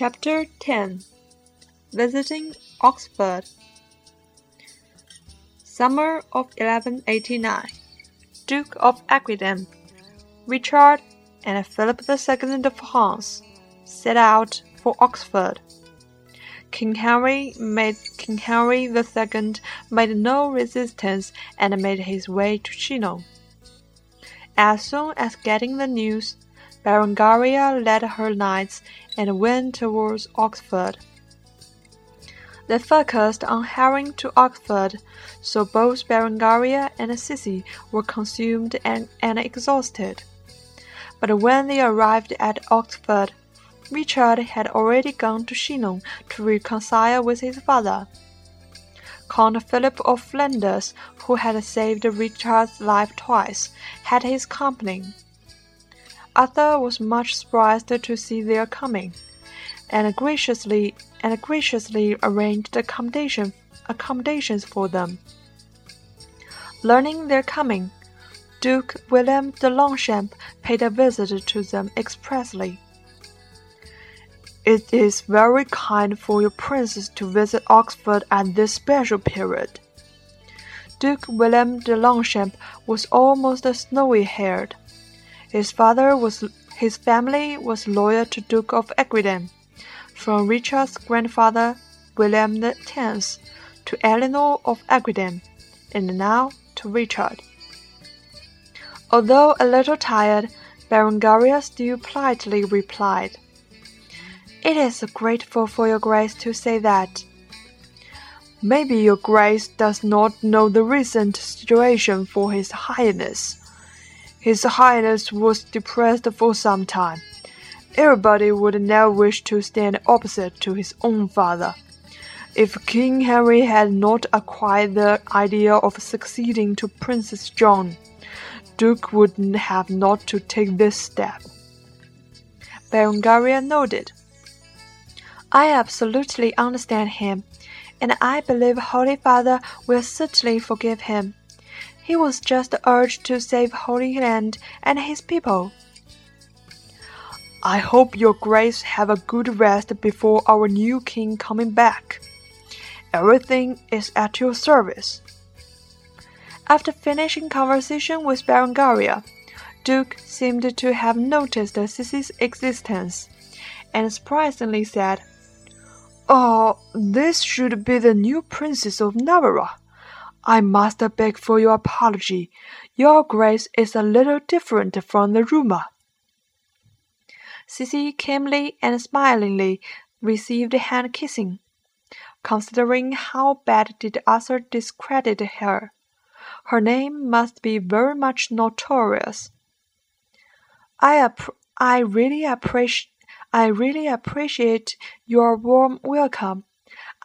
Chapter 10 Visiting Oxford Summer of 1189 Duke of Aquitaine, Richard, and Philip II of France set out for Oxford. King Henry made King Henry II made no resistance and made his way to Chinon. As soon as getting the news, Berengaria led her knights and went towards Oxford. They focused on hurrying to Oxford, so both Berengaria and Sissy were consumed and, and exhausted. But when they arrived at Oxford, Richard had already gone to Chinon to reconcile with his father. Count Philip of Flanders, who had saved Richard's life twice, had his company. Arthur was much surprised to see their coming, and graciously and graciously arranged accommodation, accommodations for them. Learning their coming, Duke William de Longchamp paid a visit to them expressly. It is very kind for your princess to visit Oxford at this special period. Duke William de Longchamp was almost snowy haired. His father was his family was loyal to Duke of Aquitaine, from Richard's grandfather William X to Eleanor of Aquitaine, and now to Richard. Although a little tired, Berengaria still politely replied. It is grateful for your grace to say that. Maybe your grace does not know the recent situation for his highness. His highness was depressed for some time. Everybody would now wish to stand opposite to his own father. If King Henry had not acquired the idea of succeeding to Princess John, Duke would have not to take this step. Berengaria nodded. I absolutely understand him, and I believe Holy Father will certainly forgive him. He was just urged to save Holy Land and his people. I hope your grace have a good rest before our new king coming back. Everything is at your service. After finishing conversation with Berengaria, Duke seemed to have noticed Sissy's existence, and surprisingly said, Oh, this should be the new Princess of Navarre. I must beg for your apology. Your Grace is a little different from the rumor. Sissy calmly and smilingly received hand kissing. Considering how bad did Arthur discredit her, her name must be very much notorious. I, I really appreciate I really appreciate your warm welcome.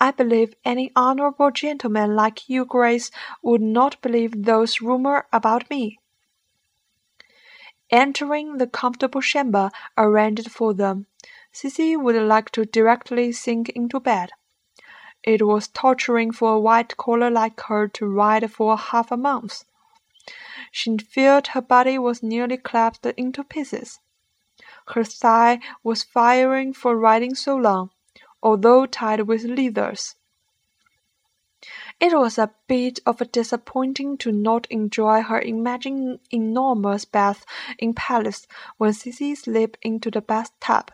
I believe any honorable gentleman like you, Grace, would not believe those rumors about me. Entering the comfortable chamber arranged for them, Sissy would like to directly sink into bed. It was torturing for a white collar like her to ride for half a month. She felt her body was nearly clapped into pieces. Her thigh was firing for riding so long, although tied with leathers. It was a bit of a disappointing to not enjoy her imagined enormous bath in palace when Sissy slipped into the bathtub.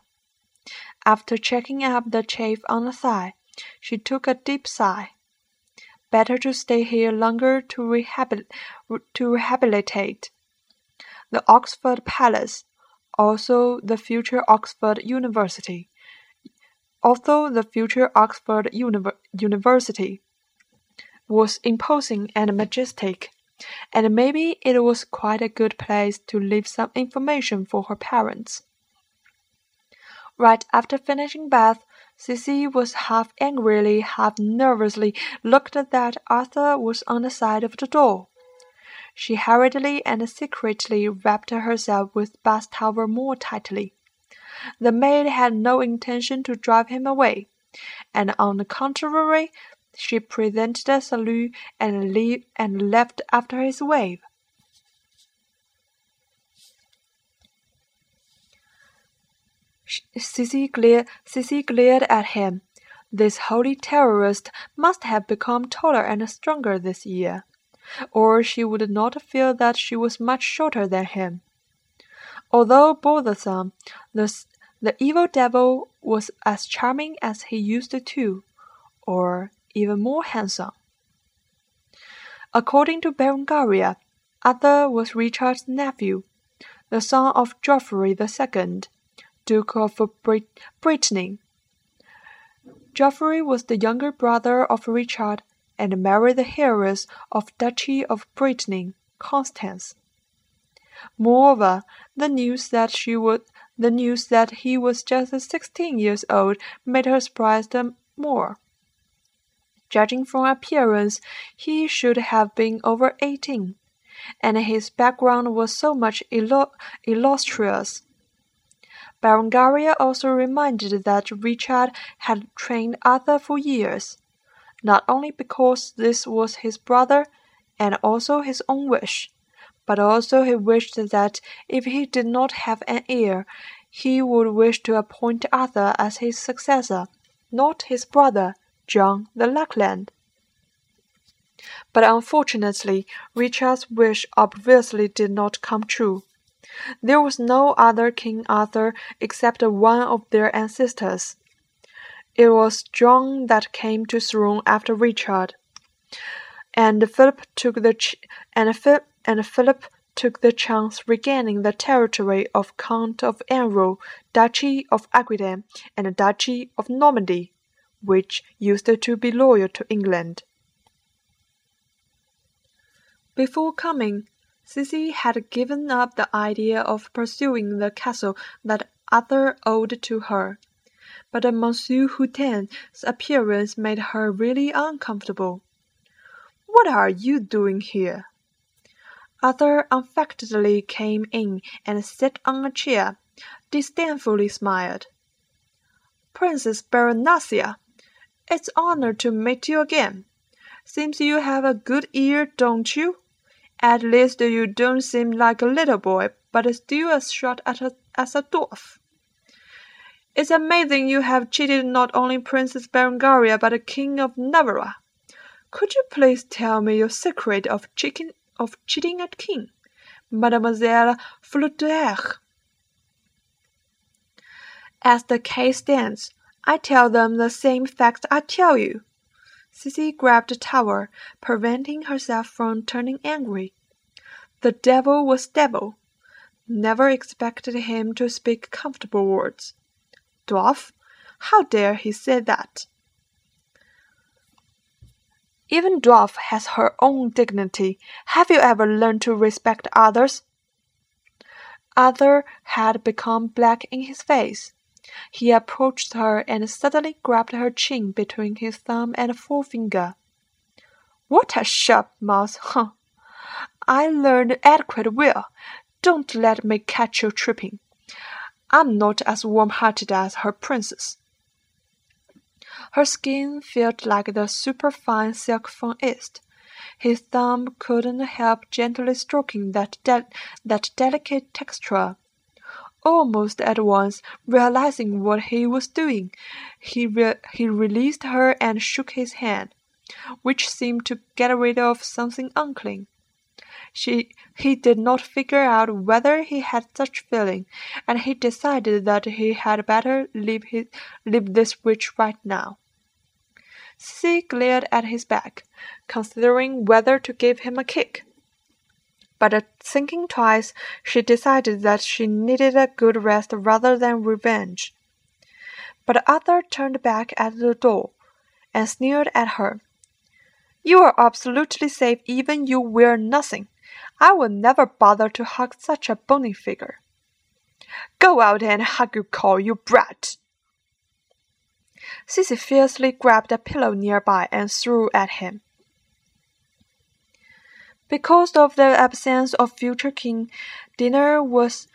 After checking up the chafe on the thigh, she took a deep sigh. Better to stay here longer to, rehabil to rehabilitate. The Oxford Palace also the future Oxford University. Although the future Oxford University was imposing and majestic, and maybe it was quite a good place to leave some information for her parents. Right after finishing bath, Sissy was half angrily, half nervously looked that Arthur was on the side of the door. She hurriedly and secretly wrapped herself with bath towel more tightly. The maid had no intention to drive him away, and on the contrary, she presented a salute and, left after his wave. Sissy glared, Sissy glared at him. This holy terrorist must have become taller and stronger this year, or she would not feel that she was much shorter than him. Although bothersome, the, the evil devil was as charming as he used to, or even more handsome. According to Berengaria, Arthur was Richard's nephew, the son of Geoffrey II, Duke of Brittany. Geoffrey was the younger brother of Richard, and married the heiress of Duchy of Brittany, Constance. Moreover, the news that she would the news that he was just sixteen years old made her surprised more. Judging from appearance, he should have been over eighteen, and his background was so much illustrious Berengaria also reminded that Richard had trained Arthur for years, not only because this was his brother and also his own wish, but also he wished that if he did not have an heir, he would wish to appoint Arthur as his successor, not his brother, John the Lackland. But unfortunately, Richard's wish obviously did not come true. There was no other King Arthur except one of their ancestors. It was John that came to throne after Richard, and Philip took the and, Philip, and Philip took the chance regaining the territory of Count of Anjou, Duchy of Aquitaine, and Duchy of Normandy, which used to be loyal to England. Before coming, Sissy had given up the idea of pursuing the castle that Arthur owed to her, but Monsieur Hutin's appearance made her really uncomfortable. What are you doing here? Arthur unaffectedly came in and sat on a chair, disdainfully smiled. Princess Baronasia, it's honor to meet you again. Seems you have a good ear, don't you? At least you don't seem like a little boy, but still as short as a, as a dwarf. It's amazing you have cheated not only Princess Berengaria but the King of Navarre. Could you please tell me your secret of cheating of cheating at king, Mademoiselle Flauteur? As the case stands, I tell them the same facts I tell you. Sissy grabbed the towel, preventing herself from turning angry. The devil was devil. Never expected him to speak comfortable words. Dwarf? How dare he say that? Even dwarf has her own dignity. Have you ever learned to respect others? Arthur had become black in his face. He approached her and suddenly grabbed her chin between his thumb and forefinger. What a sharp mouth, huh? I learned adequate will. Don't let me catch you tripping. I'm not as warm-hearted as her princess. Her skin felt like the superfine silk from East. His thumb couldn't help gently stroking that, de that delicate texture. Almost at once, realizing what he was doing, he, re he released her and shook his hand, which seemed to get rid of something unclean. She, he did not figure out whether he had such feeling, and he decided that he had better leave, his, leave this witch right now. Sissy glared at his back, considering whether to give him a kick but thinking twice, she decided that she needed a good rest rather than revenge. But Arthur turned back at the door and sneered at her. You are absolutely safe even you wear nothing. I will never bother to hug such a bony figure. Go out and hug your cow, you brat! Sissy fiercely grabbed a pillow nearby and threw at him. Because of the absence of future king, dinner was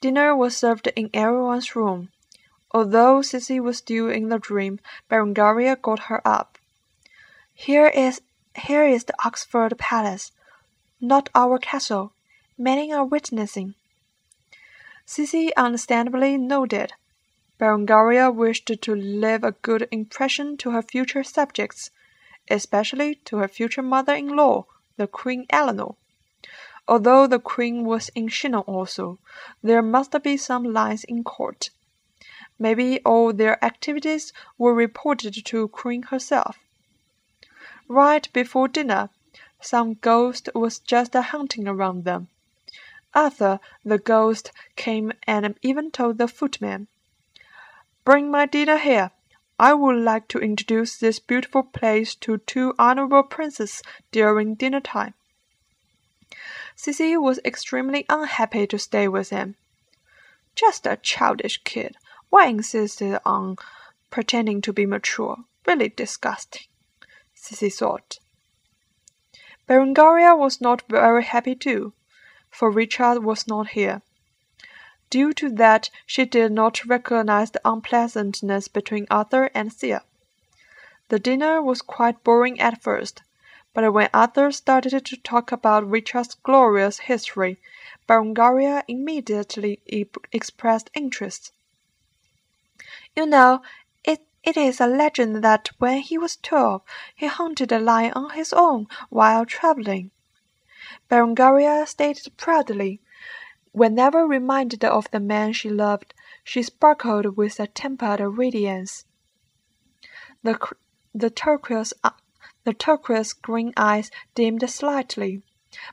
dinner was served in everyone's room. Although Sissy was still in the dream, Berengaria got her up. Here is here is the Oxford Palace, not our castle. Many are witnessing. Sissy understandably nodded. Berengaria wished to leave a good impression to her future subjects, especially to her future mother-in-law, the Queen Eleanor. Although the Queen was in Chinon also, there must be some lines in court. Maybe all their activities were reported to Queen herself. Right before dinner, some ghost was just hunting around them. Arthur, the ghost, came and even told the footman, Bring my dinner here. I would like to introduce this beautiful place to two honorable princes during dinner time. Sissy was extremely unhappy to stay with him. Just a childish kid. Why insisted on pretending to be mature? Really disgusting, Sissy thought. Berengaria was not very happy too, for Richard was not here. Due to that, she did not recognize the unpleasantness between Arthur and Thea. The dinner was quite boring at first, but when Arthur started to talk about Richard's glorious history, Berengaria immediately expressed interest. You know, it, is a legend that when he was twelve, he hunted a lion on his own while traveling. Berengaria stated proudly, Whenever reminded of the man she loved, she sparkled with a tempered radiance. The, the turquoise uh, the turquoise green eyes dimmed slightly,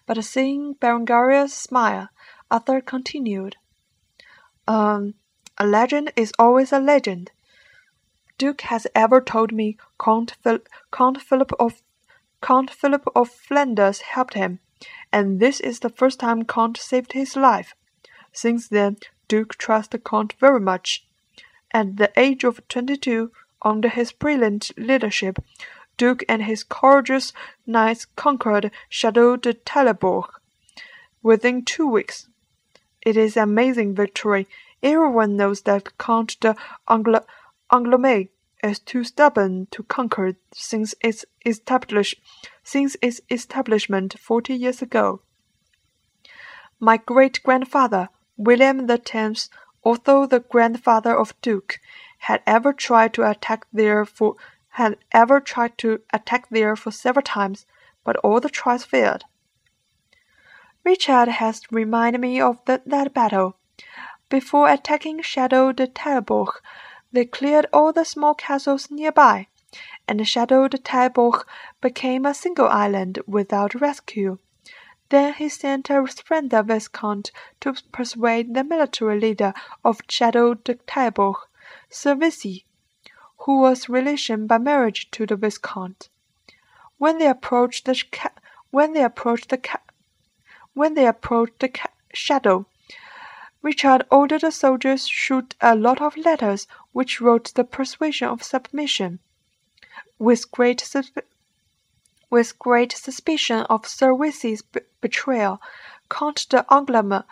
but seeing Berengaria's smile, Arthur continued. Um, a legend is always a legend. Duke has ever told me Count, Phil Count Philip of Count Philip of Flanders helped him and this is the first time Count saved his life. Since then, Duke trusts Count very much. At the age of twenty-two, under his brilliant leadership, Duke and his courageous knights conquered Chateau de Talleyrand within two weeks. It is an amazing victory. Everyone knows that Count de Angl Angoulême is too stubborn to conquer since its established since its establishment forty years ago. My great grandfather, William the Tenth, although the grandfather of Duke, had ever tried to attack there for had ever tried to attack there for several times, but all the tries failed. Richard has reminded me of the, that battle. Before attacking Chateau de Talleyrand, they cleared all the small castles nearby and de Taillebourg became a single island without rescue. Then he sent a friend the Viscount to persuade the military leader of Chateau de Sir Vesey, who was relation by marriage to the Viscount. When they approached the when they approached the when they approached the chateau, Richard ordered the soldiers shoot a lot of letters which wrote the persuasion of submission. With great, with great suspicion of Sir Vesey's betrayal, Count de Angoulême,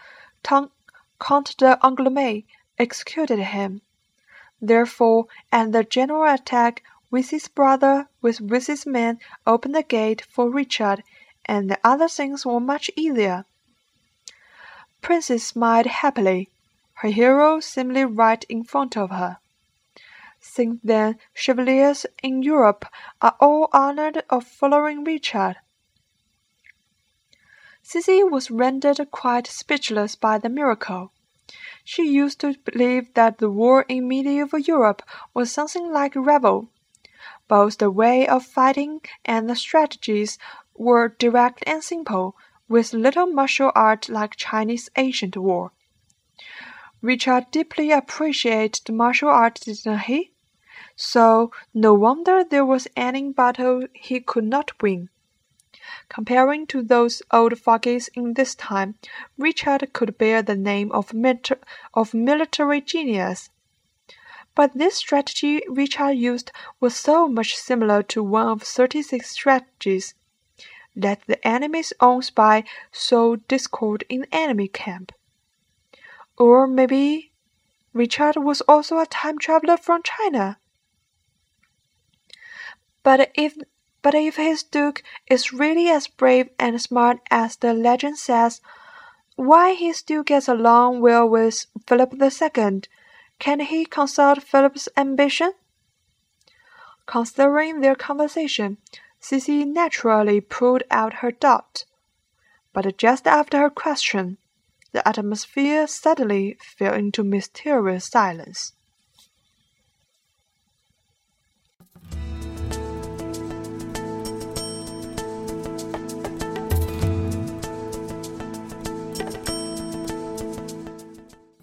Count de Angoulême executed him. Therefore, at the general attack, Vesey's brother with Vesey's men opened the gate for Richard, and the other things were much easier. Princess smiled happily. Her hero seemed right in front of her. Since then chevaliers in Europe are all honored of following Richard. Sissy was rendered quite speechless by the miracle. She used to believe that the war in medieval Europe was something like revel. Both the way of fighting and the strategies were direct and simple, with little martial art like Chinese ancient war. Richard deeply appreciated martial art, didn't he? So no wonder there was any battle he could not win. Comparing to those old fogies in this time, Richard could bear the name of, of military genius. But this strategy Richard used was so much similar to one of thirty six strategies. Let the enemy's own spy sow discord in the enemy camp. Or maybe Richard was also a time traveler from China. But if but if his duke is really as brave and smart as the legend says, why he still gets along well with Philip II, Can he consult Philip's ambition? Considering their conversation, Sissy naturally pulled out her doubt. But just after her question, the atmosphere suddenly fell into mysterious silence.